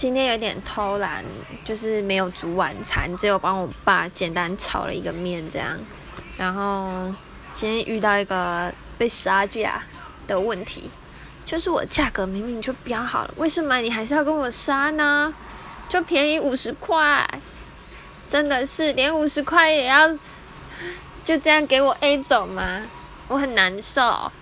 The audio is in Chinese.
今天有点偷懒就是没有煮晚餐只有帮我爸简单炒了一个面这样。然后今天遇到一个被杀价的问题就是我价格明明就标好了为什么你还是要跟我杀呢？就便宜五十块真的是连五十块也要就这样给我 a 走吗？我很难受。